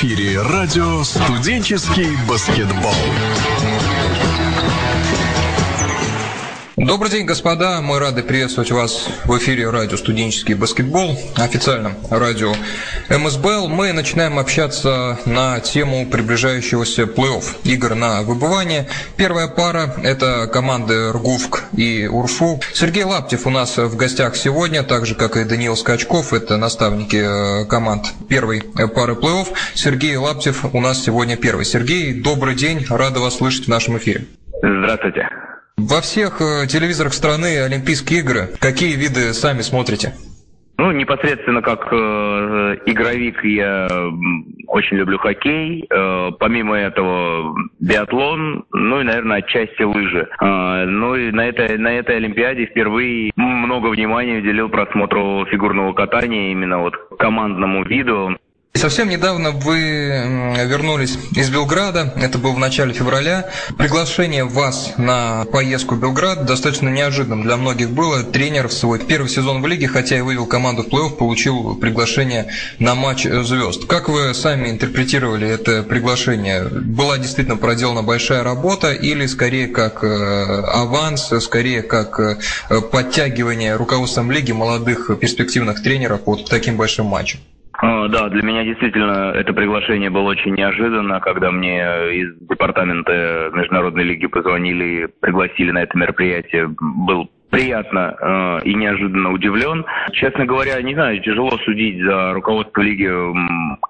эфире радио «Студенческий баскетбол». Добрый день, господа. Мы рады приветствовать вас в эфире радио «Студенческий баскетбол», официальном радио МСБЛ. Мы начинаем общаться на тему приближающегося плей-офф игр на выбывание. Первая пара – это команды РГУФК и УРФУ. Сергей Лаптев у нас в гостях сегодня, так же, как и Даниил Скачков. Это наставники э, команд первой пары плей-офф. Сергей Лаптев у нас сегодня первый. Сергей, добрый день. Рада вас слышать в нашем эфире. Здравствуйте. Во всех э, телевизорах страны Олимпийские игры. Какие виды сами смотрите? Ну, непосредственно как э, игровик я очень люблю хоккей. Э, помимо этого биатлон, ну и, наверное, отчасти лыжи. Э, ну и на этой, на этой Олимпиаде впервые много внимания уделил просмотру фигурного катания, именно вот командному виду. Совсем недавно вы вернулись из Белграда, это было в начале февраля. Приглашение вас на поездку в Белград достаточно неожиданным для многих было. Тренер в свой первый сезон в лиге, хотя и вывел команду в плей-офф, получил приглашение на матч звезд. Как вы сами интерпретировали это приглашение? Была действительно проделана большая работа или скорее как э, аванс, скорее как э, подтягивание руководством лиги молодых перспективных тренеров вот к таким большим матчам? А, да, для меня действительно это приглашение было очень неожиданно, когда мне из департамента Международной лиги позвонили пригласили на это мероприятие. Был приятно э, и неожиданно удивлен. Честно говоря, не знаю, тяжело судить за руководство лиги,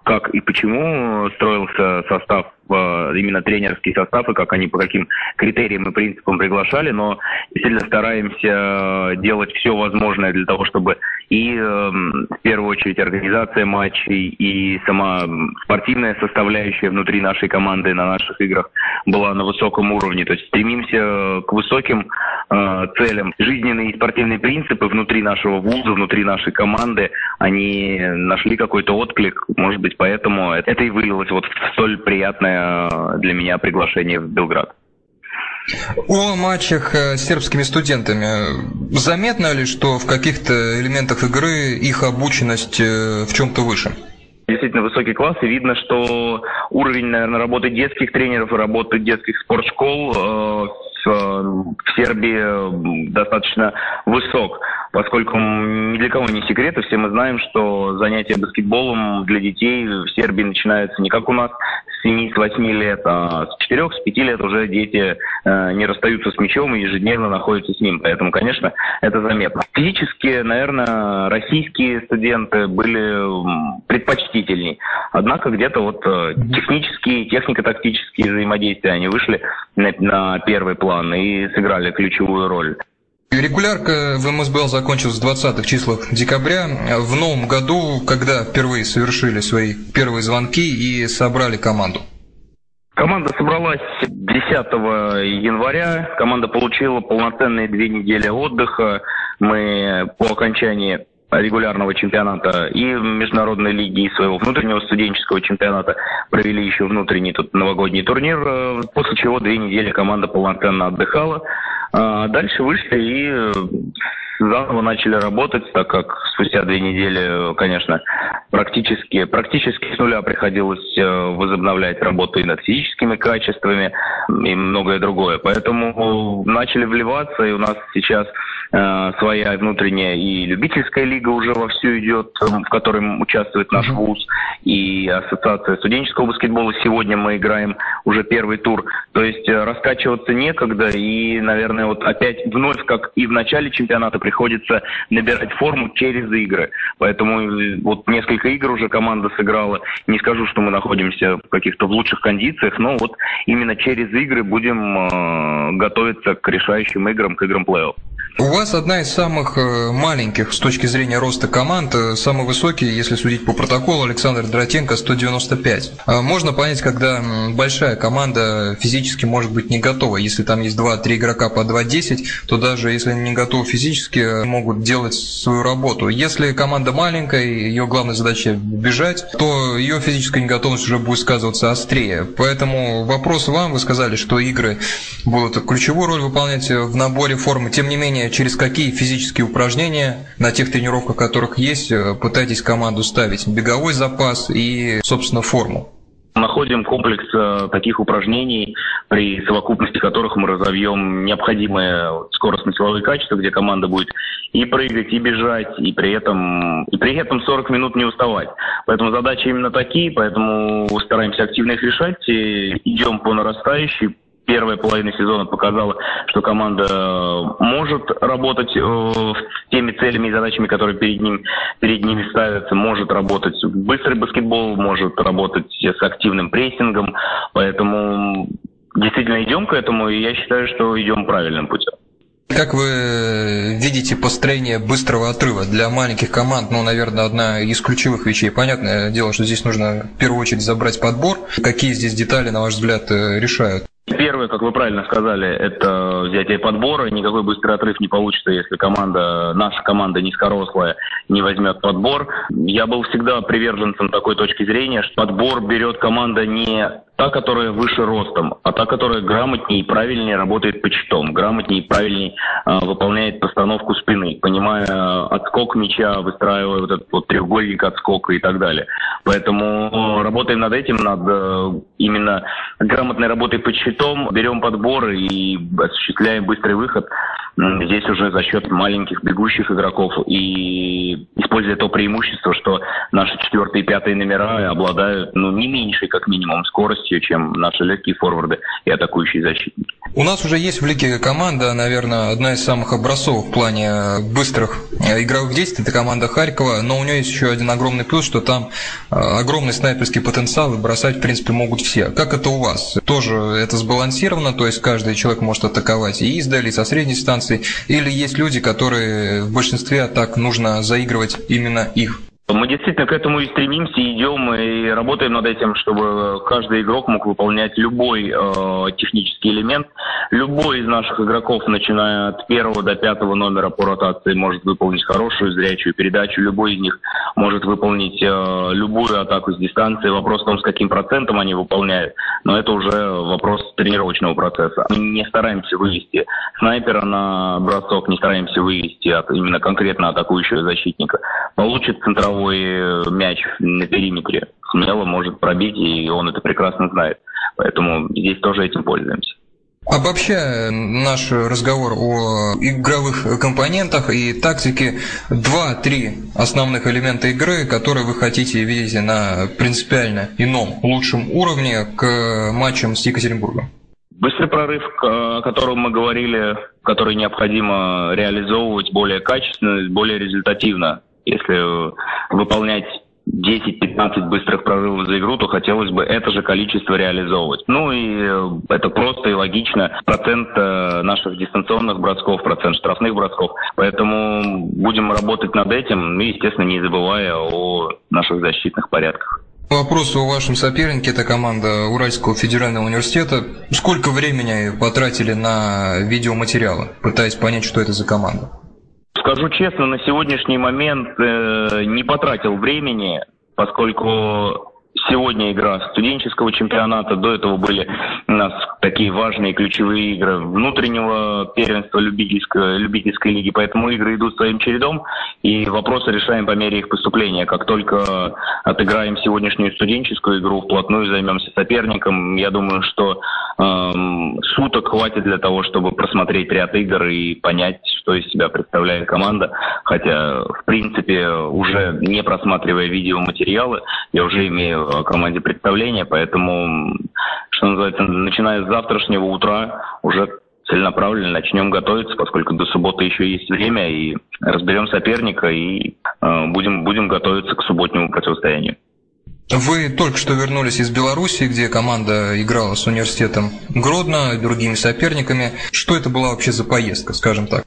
как и почему строился состав именно тренерский состав и как они по каким критериям и принципам приглашали, но действительно стараемся делать все возможное для того, чтобы и эм, в первую очередь организация матчей и сама спортивная составляющая внутри нашей команды на наших играх была на высоком уровне. То есть стремимся к высоким э, целям. Жизненные и спортивные принципы внутри нашего вуза, внутри нашей команды, они нашли какой-то отклик. Может быть, поэтому это и вылилось вот в столь приятное Э, для меня приглашение в Белград. О матчах э, с сербскими студентами. Заметно ли, что в каких-то элементах игры их обученность э, в чем-то выше? Действительно высокий класс, и видно, что уровень, наверное, работы детских тренеров и работы детских спортшкол в Сербии достаточно высок, поскольку ни для кого не секрет, и все мы знаем, что занятия баскетболом для детей в Сербии начинаются не как у нас 7-8 лет, а с 4-5 лет уже дети э, не расстаются с мячом и ежедневно находятся с ним. Поэтому, конечно, это заметно. Физически, наверное, российские студенты были предпочтительней. Однако где-то вот э, технические, технико-тактические взаимодействия, они вышли на, на первый план и сыграли ключевую роль. Регулярка в МСБЛ закончилась в 20-х числах декабря. В новом году, когда впервые совершили свои первые звонки и собрали команду? Команда собралась 10 января. Команда получила полноценные две недели отдыха. Мы по окончании регулярного чемпионата и международной лиги, и своего внутреннего студенческого чемпионата провели еще внутренний тут новогодний турнир, после чего две недели команда полноценно отдыхала. А дальше вышли и э, заново начали работать, так как спустя две недели, конечно, практически, практически с нуля приходилось э, возобновлять работу и над физическими качествами и многое другое. Поэтому начали вливаться, и у нас сейчас э, своя внутренняя и любительская лига уже вовсю идет, в которой участвует наш вуз, и ассоциация студенческого баскетбола. Сегодня мы играем уже первый тур. То есть раскачиваться некогда, и, наверное, наверное, вот опять вновь, как и в начале чемпионата, приходится набирать форму через игры. Поэтому э, вот несколько игр уже команда сыграла. Не скажу, что мы находимся в каких-то в лучших кондициях, но вот именно через игры будем э, готовиться к решающим играм, к играм плей-офф. У вас одна из самых э, маленьких с точки зрения роста команд, э, самый высокий, если судить по протоколу, Александр Дротенко 195. А можно понять, когда большая команда физически может быть не готова. Если там есть 2-3 игрока по 2-10, то даже если они не готовы физически, э, могут делать свою работу. Если команда маленькая, ее главная задача бежать, то ее физическая неготовность уже будет сказываться острее. Поэтому вопрос вам, вы сказали, что игры будут ключевую роль выполнять в наборе формы. Тем не менее, через какие физические упражнения на тех тренировках, которых есть, э, пытаетесь команду ставить? Беговой запас и, собственно, форму? проходим комплекс э, таких упражнений, при совокупности которых мы разовьем необходимые скоростно-силовые качества, где команда будет и прыгать, и бежать, и при этом, и при этом 40 минут не уставать. Поэтому задачи именно такие, поэтому стараемся активно их решать, и идем по нарастающей, первая половина сезона показала, что команда э, может работать э, с теми целями и задачами, которые перед, ним, перед ними ставятся, может работать быстрый баскетбол, может работать с активным прессингом, поэтому действительно идем к этому, и я считаю, что идем правильным путем. Как вы видите построение быстрого отрыва для маленьких команд? Ну, наверное, одна из ключевых вещей. Понятное дело, что здесь нужно в первую очередь забрать подбор. Какие здесь детали, на ваш взгляд, э, решают? Первое, как вы правильно сказали, это взятие подбора. Никакой быстрый отрыв не получится, если команда, наша команда низкорослая, не возьмет подбор. Я был всегда приверженцем такой точки зрения, что подбор берет команда не та, которая выше ростом, а та, которая грамотнее и правильнее работает по читом, грамотнее и правильнее э, выполняет постановку спины, понимая э, отскок мяча, выстраивая вот этот вот треугольник отскока и так далее. Поэтому работаем над этим, над именно грамотной работой по читом, берем подборы и осуществляем быстрый выход. Здесь уже за счет маленьких бегущих игроков и используя то преимущество, что наши четвертые и пятые номера обладают ну, не меньшей, как минимум, скоростью, чем наши легкие форварды и атакующие защитники. У нас уже есть в лиге команда, наверное, одна из самых образцовых в плане быстрых э, игровых действий. Это команда Харькова, но у нее есть еще один огромный плюс, что там э, огромный снайперский потенциал и бросать, в принципе, могут все. Как это у вас? Тоже это сбалансировано, то есть каждый человек может атаковать и издали, и со средней дистанции, или есть люди, которые в большинстве атак нужно заигрывать именно их? Мы действительно к этому и стремимся, идем и работаем над этим, чтобы каждый игрок мог выполнять любой э, технический элемент. Любой из наших игроков, начиная от первого до пятого номера по ротации, может выполнить хорошую зрячую передачу. Любой из них может выполнить э, любую атаку с дистанции. Вопрос в том, с каким процентом они выполняют. Но это уже вопрос тренировочного процесса. Мы не стараемся вывести снайпера на бросок, не стараемся вывести от, именно конкретно атакующего защитника. Получит центровой свой э, мяч на периметре смело может пробить, и он это прекрасно знает. Поэтому здесь тоже этим пользуемся. Обобщая наш разговор о игровых компонентах и тактике, два-три основных элемента игры, которые вы хотите видеть на принципиально ином, лучшем уровне к матчам с Екатеринбургом. Быстрый прорыв, о котором мы говорили, который необходимо реализовывать более качественно, более результативно. Если выполнять 10-15 быстрых прорывов за игру, то хотелось бы это же количество реализовывать. Ну и э, это просто и логично. Процент э, наших дистанционных бросков, процент штрафных бросков. Поэтому будем работать над этим, ну и, естественно, не забывая о наших защитных порядках. Вопрос о вашем сопернике, это команда Уральского федерального университета. Сколько времени потратили на видеоматериалы, пытаясь понять, что это за команда? Скажу честно, на сегодняшний момент э, не потратил времени, поскольку Сегодня игра студенческого чемпионата, до этого были у нас такие важные ключевые игры внутреннего первенства любительской, любительской лиги, поэтому игры идут своим чередом, и вопросы решаем по мере их поступления. Как только отыграем сегодняшнюю студенческую игру, вплотную займемся соперником, я думаю, что эм, суток хватит для того, чтобы просмотреть ряд игр и понять, что из себя представляет команда, хотя, в принципе, уже не просматривая видеоматериалы, я уже имею в команде представления, поэтому, что называется, начиная с завтрашнего утра уже целенаправленно начнем готовиться, поскольку до субботы еще есть время, и разберем соперника, и э, будем, будем готовиться к субботнему противостоянию. Вы только что вернулись из Беларуси, где команда играла с университетом Гродно и другими соперниками. Что это была вообще за поездка, скажем так?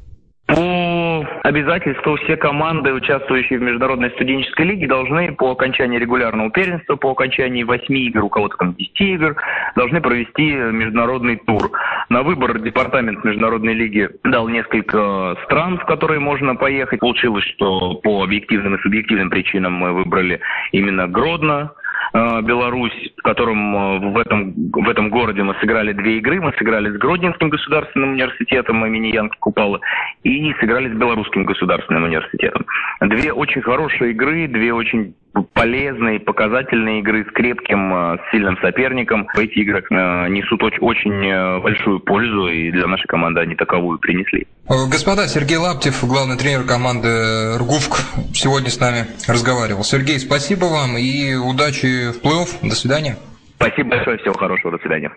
Обязательство все команды, участвующие в Международной студенческой лиге, должны по окончании регулярного первенства, по окончании 8 игр, у кого-то там 10 игр, должны провести международный тур. На выбор департамент Международной лиги дал несколько стран, в которые можно поехать. Получилось, что по объективным и субъективным причинам мы выбрали именно Гродно, Э, Беларусь, в котором э, в этом, в этом городе мы сыграли две игры. Мы сыграли с Гродненским государственным университетом имени Янки Купала и сыграли с Белорусским государственным университетом. Две очень хорошие игры, две очень полезной, показательной игры с крепким, э, с сильным соперником. Эти игры э, несут очень, э, большую пользу, и для нашей команды они таковую принесли. Господа, Сергей Лаптев, главный тренер команды РГУФК, сегодня с нами разговаривал. Сергей, спасибо вам и удачи в плей-офф. До свидания. Спасибо большое, всего хорошего, до свидания.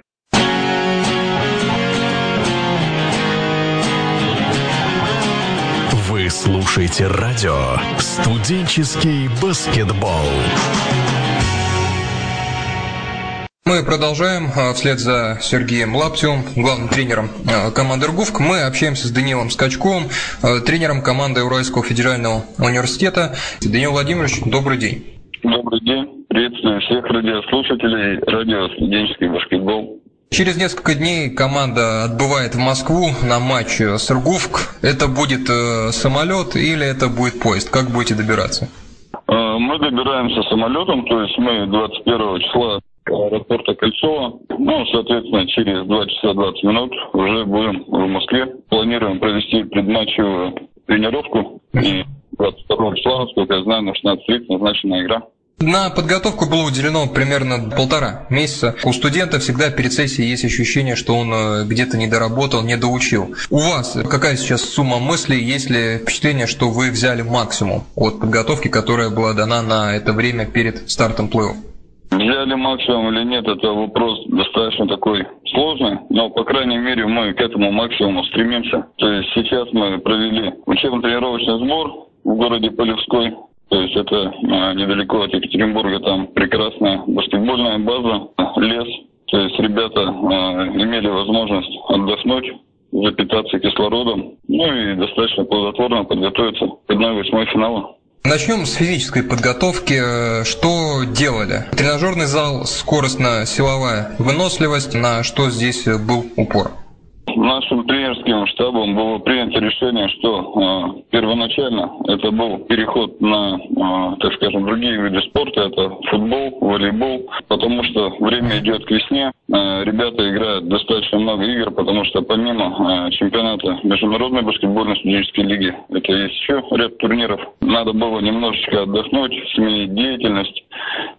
Вы слушаете радио «Студенческий баскетбол». Мы продолжаем. А, вслед за Сергеем Лаптевым, главным тренером а, команды «Ргувк», мы общаемся с Даниилом Скачковым, а, тренером команды Уральского федерального университета. Даниил Владимирович, добрый день. Добрый день. Приветствую всех радиослушателей радио «Студенческий баскетбол». Через несколько дней команда отбывает в Москву на матч с Ргувк. Это будет э, самолет или это будет поезд? Как будете добираться? Э, мы добираемся самолетом, то есть мы 21 числа аэропорта Кольцова. Ну, соответственно, через 2 часа 20 минут уже будем в Москве. Планируем провести предматчевую тренировку. И 22 числа, насколько я знаю, на 16.30 назначена игра. На подготовку было уделено примерно полтора месяца. У студента всегда перед сессией есть ощущение, что он э, где-то не доработал, не доучил. У вас какая сейчас сумма мыслей? Есть ли впечатление, что вы взяли максимум от подготовки, которая была дана на это время перед стартом плей-офф? Взяли максимум или нет, это вопрос достаточно такой сложный, но, по крайней мере, мы к этому максимуму стремимся. То есть сейчас мы провели учебно-тренировочный сбор в городе Полевской, то есть это а, недалеко от Екатеринбурга, там прекрасная баскетбольная база, лес. То есть ребята а, имели возможность отдохнуть, запитаться кислородом, ну и достаточно плодотворно подготовиться к 1-8 финала. Начнем с физической подготовки. Что делали? Тренажерный зал, скоростно-силовая выносливость, на что здесь был упор? Нашим тренерским штабом было принято решение, что э, первоначально это был переход на, э, так скажем, другие виды спорта, это футбол, волейбол, потому что время идет к весне, э, ребята играют достаточно много игр, потому что помимо э, чемпионата Международной баскетбольной студенческой лиги, это есть еще ряд турниров, надо было немножечко отдохнуть, сменить деятельность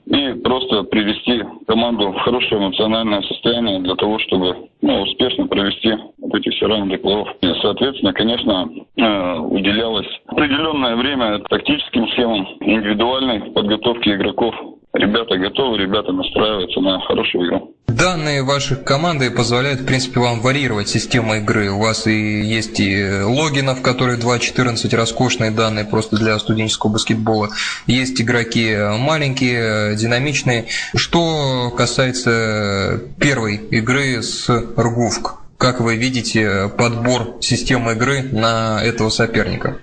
и просто привести команду в хорошее эмоциональное состояние для того, чтобы ну, успешно провести вот эти все раунды плей-офф. Соответственно, конечно, э, уделялось определенное время тактическим схемам, индивидуальной подготовке игроков. Ребята готовы, ребята настраиваются на хорошую игру. Данные ваших команды позволяют, в принципе, вам варьировать систему игры. У вас и есть и логинов, которые 2.14, роскошные данные просто для студенческого баскетбола. Есть игроки маленькие, динамичные. Что касается первой игры с Ргувк, как вы видите подбор системы игры на этого соперника?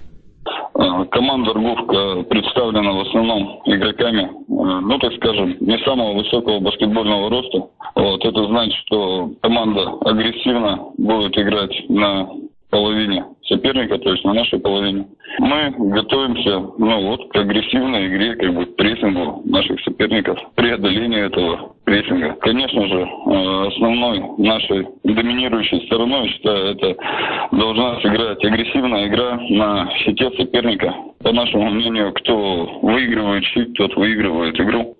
Э, команда Рговка представлена в основном игроками, э, ну так скажем, не самого высокого баскетбольного роста. Вот, это значит, что команда агрессивно будет играть на половине соперника, то есть на нашей половине. Мы готовимся ну, вот, к агрессивной игре, как бы к прессингу наших соперников, преодолению этого прессинга. Конечно же, э, основной нашей доминирующей стороной, считаю, это должна сыграть агрессивная игра на щите соперника. По нашему мнению, кто выигрывает щит, тот выигрывает игру.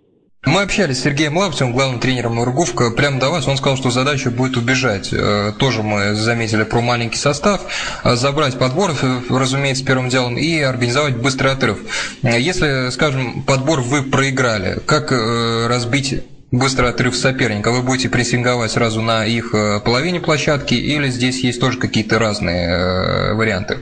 Мы общались с Сергеем Лаптевым, главным тренером Ургувка, прямо до вас. Он сказал, что задача будет убежать. Э, тоже мы заметили про маленький состав. Э, забрать подбор, э, разумеется, первым делом, и организовать быстрый отрыв. Если, скажем, подбор вы проиграли, как разбить быстрый отрыв соперника? Вы будете прессинговать сразу на их половине площадки или здесь есть тоже какие-то разные варианты?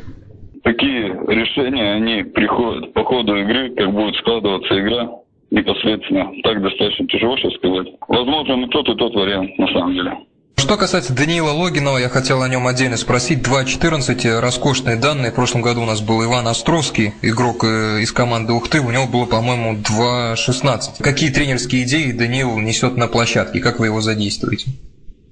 Такие решения, они приходят по ходу игры, как будет складываться игра непосредственно. Так достаточно тяжело сейчас сказать. Возможно, и тот, и тот вариант, на самом деле. Что касается Даниила Логинова, я хотел о нем отдельно спросить. 2.14, роскошные данные. В прошлом году у нас был Иван Островский, игрок э, из команды Ухты. У него было, по-моему, 2.16. Какие тренерские идеи Даниил несет на площадке? Как вы его задействуете?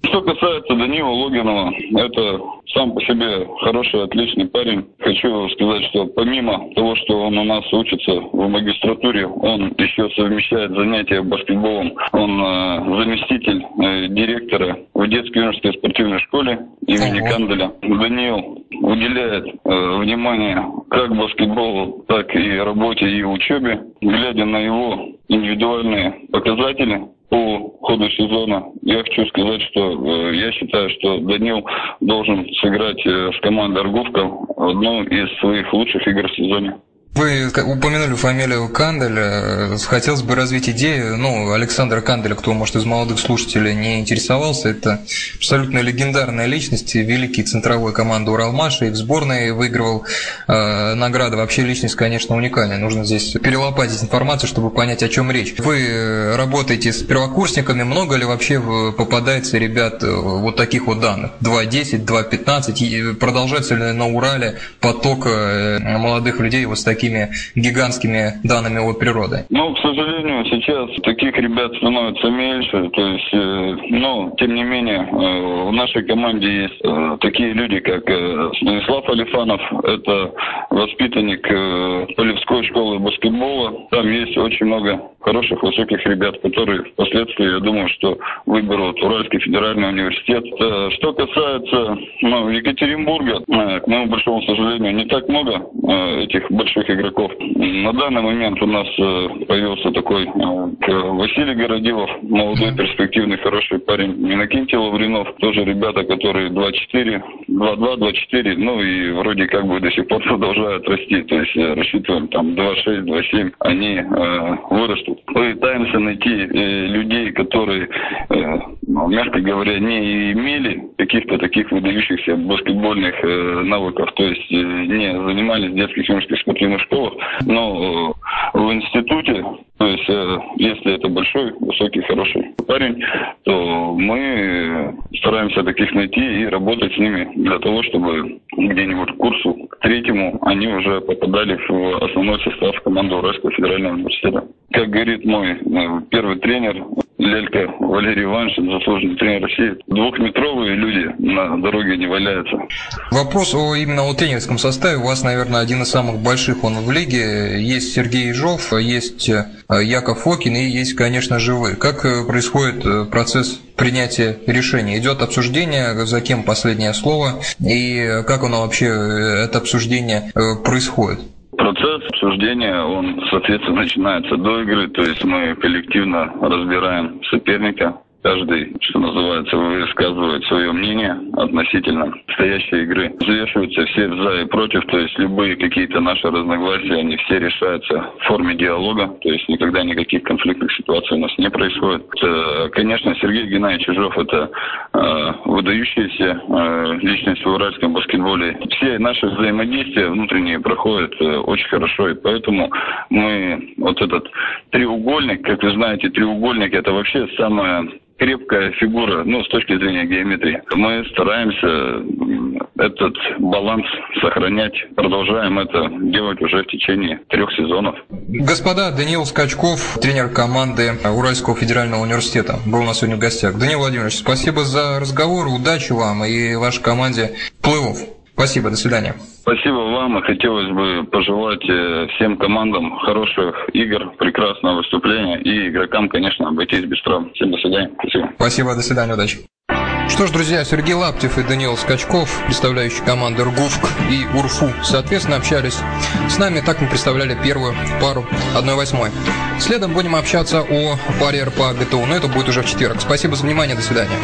Что касается Данила Логинова, это сам по себе хороший, отличный парень. Хочу сказать, что помимо того, что он у нас учится в магистратуре, он еще совмещает занятия баскетболом. Он э, заместитель э, директора в детской юношеской спортивной школе имени ага. Канделя. Даниил уделяет э, внимание как баскетболу, так и работе и учебе, глядя на его индивидуальные показатели, по ходу сезона я хочу сказать, что э, я считаю, что Данил должен сыграть э, с командой Арговка одну из своих лучших игр в сезоне. Вы упомянули фамилию Канделя. Хотелось бы развить идею, ну, Александра Канделя, кто, может, из молодых слушателей не интересовался, это абсолютно легендарная личность, великий центровой команды Уралмаша, и в сборной выигрывал э, награды. Вообще личность, конечно, уникальная. Нужно здесь перелопатить информацию, чтобы понять, о чем речь. Вы работаете с первокурсниками, много ли вообще попадается ребят э, вот таких вот данных? 2.10, 2.15, и продолжается ли на Урале поток э, молодых людей вот с такими такими гигантскими данными от природы? Ну, к сожалению, сейчас таких ребят становится меньше. То есть, но, тем не менее, э, в нашей команде есть э, такие люди, как Станислав Алифанов. Это воспитанник Полевской школы баскетбола. Там есть очень много хороших, высоких ребят, которые впоследствии, я думаю, что выберут Уральский федеральный университет. Что касается ну, Екатеринбурга, к моему большому сожалению, не так много этих больших игроков. На данный момент у нас э, появился такой э, Василий Городилов, молодой, перспективный, хороший парень. Минакинти Лавринов, тоже ребята, которые 2-4, 2-2, 2-4, ну и вроде как бы до сих пор продолжают расти. То есть э, рассчитываем там 2-6, 2-7, они э, вырастут. Пытаемся найти э, людей, которые, э, мягко говоря, не имели каких-то таких выдающихся баскетбольных э, навыков, то есть э, не занимались детских юношеских спортивных школах, но э, в институте, то есть э, если это большой, высокий, хороший парень, то мы стараемся таких найти и работать с ними для того, чтобы где-нибудь к курсу к третьему они уже попадали в основной состав команды Уральского федерального университета. Как говорит мой первый тренер, Лелька Валерий Иванович, заслуженный тренер России. Двухметровые люди на дороге не валяются. Вопрос о именно о тренерском составе. У вас, наверное, один из самых больших он в лиге. Есть Сергей Ежов, есть э, Яков Фокин и есть, конечно же, вы. Как э, происходит э, процесс принятия решения? Идет обсуждение, за кем последнее слово, и как оно вообще, это обсуждение происходит? Процесс обсуждения, он, соответственно, начинается до игры, то есть мы коллективно разбираем соперника, Каждый, что называется, высказывает свое мнение относительно стоящей игры. Взвешиваются все за и против, то есть любые какие-то наши разногласия, они все решаются в форме диалога, то есть никогда никаких конфликтных ситуаций у нас не происходит. Это, конечно, Сергей Геннадьевич Чижов – это э, выдающаяся э, личность в уральском баскетболе. Все наши взаимодействия внутренние проходят э, очень хорошо, и поэтому мы вот этот треугольник, как вы знаете, треугольник – это вообще самое крепкая фигура, ну, с точки зрения геометрии. Мы стараемся этот баланс сохранять, продолжаем это делать уже в течение трех сезонов. Господа, Даниил Скачков, тренер команды Уральского федерального университета, был у нас сегодня в гостях. Даниил Владимирович, спасибо за разговор, удачи вам и вашей команде плей-офф. Спасибо, до свидания. Спасибо вам, и хотелось бы пожелать э, всем командам хороших игр, прекрасного выступления и игрокам, конечно, обойтись без травм. Всем до свидания. Спасибо. Спасибо, до свидания, удачи. Что ж, друзья, Сергей Лаптев и Даниил Скачков, представляющие команды РГУФК и УРФУ, соответственно, общались с нами. Так мы представляли первую пару 1-8. Следом будем общаться о паре РПА ГТУ, но это будет уже в четверг. Спасибо за внимание, до свидания.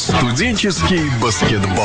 «Студенческий баскетбол».